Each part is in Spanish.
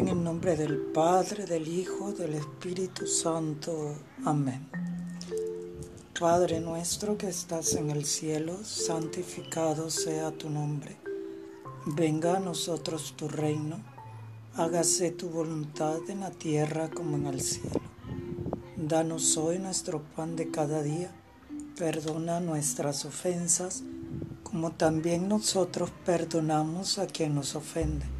En el nombre del Padre, del Hijo, del Espíritu Santo. Amén. Padre nuestro que estás en el cielo, santificado sea tu nombre. Venga a nosotros tu reino. Hágase tu voluntad en la tierra como en el cielo. Danos hoy nuestro pan de cada día. Perdona nuestras ofensas, como también nosotros perdonamos a quien nos ofende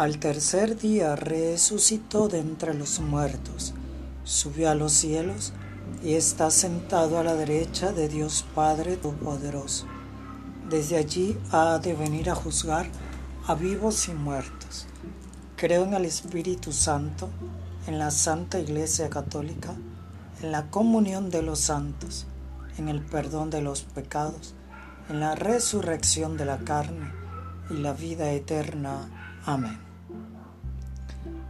al tercer día resucitó de entre los muertos, subió a los cielos y está sentado a la derecha de Dios Padre Todopoderoso. Desde allí ha de venir a juzgar a vivos y muertos. Creo en el Espíritu Santo, en la Santa Iglesia Católica, en la comunión de los santos, en el perdón de los pecados, en la resurrección de la carne y la vida eterna. Amén.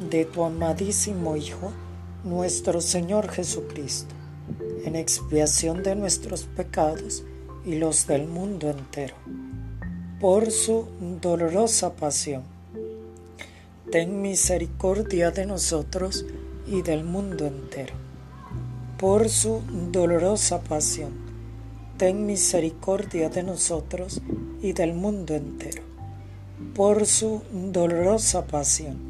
de tu amadísimo Hijo, nuestro Señor Jesucristo, en expiación de nuestros pecados y los del mundo entero, por su dolorosa pasión. Ten misericordia de nosotros y del mundo entero. Por su dolorosa pasión, ten misericordia de nosotros y del mundo entero. Por su dolorosa pasión,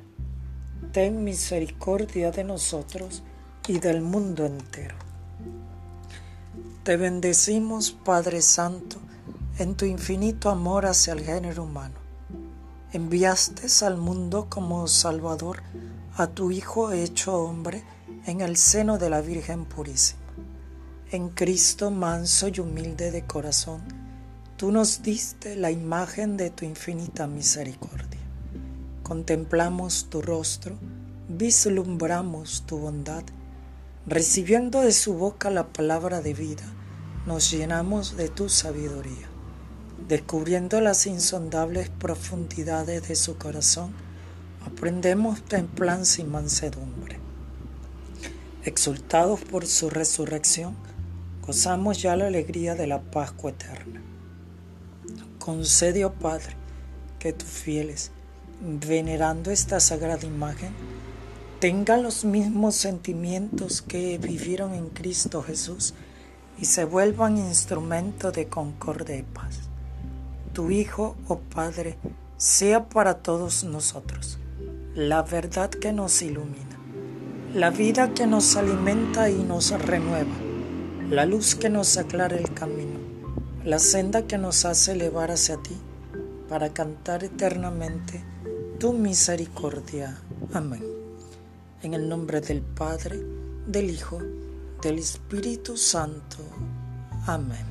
ten misericordia de nosotros y del mundo entero. Te bendecimos, Padre Santo, en tu infinito amor hacia el género humano. Enviaste al mundo como Salvador a tu Hijo hecho hombre en el seno de la Virgen Purísima. En Cristo manso y humilde de corazón, tú nos diste la imagen de tu infinita misericordia. Contemplamos tu rostro, vislumbramos tu bondad, recibiendo de su boca la palabra de vida, nos llenamos de tu sabiduría. Descubriendo las insondables profundidades de su corazón, aprendemos templanza y mansedumbre. Exultados por su resurrección, gozamos ya la alegría de la Pascua eterna. Concede, oh Padre, que tus fieles, venerando esta sagrada imagen, tengan los mismos sentimientos que vivieron en Cristo Jesús y se vuelvan instrumento de concordia y paz. Tu Hijo, oh Padre, sea para todos nosotros la verdad que nos ilumina, la vida que nos alimenta y nos renueva, la luz que nos aclara el camino, la senda que nos hace elevar hacia ti para cantar eternamente tu misericordia. Amén. En el nombre del Padre, del Hijo, del Espíritu Santo. Amén.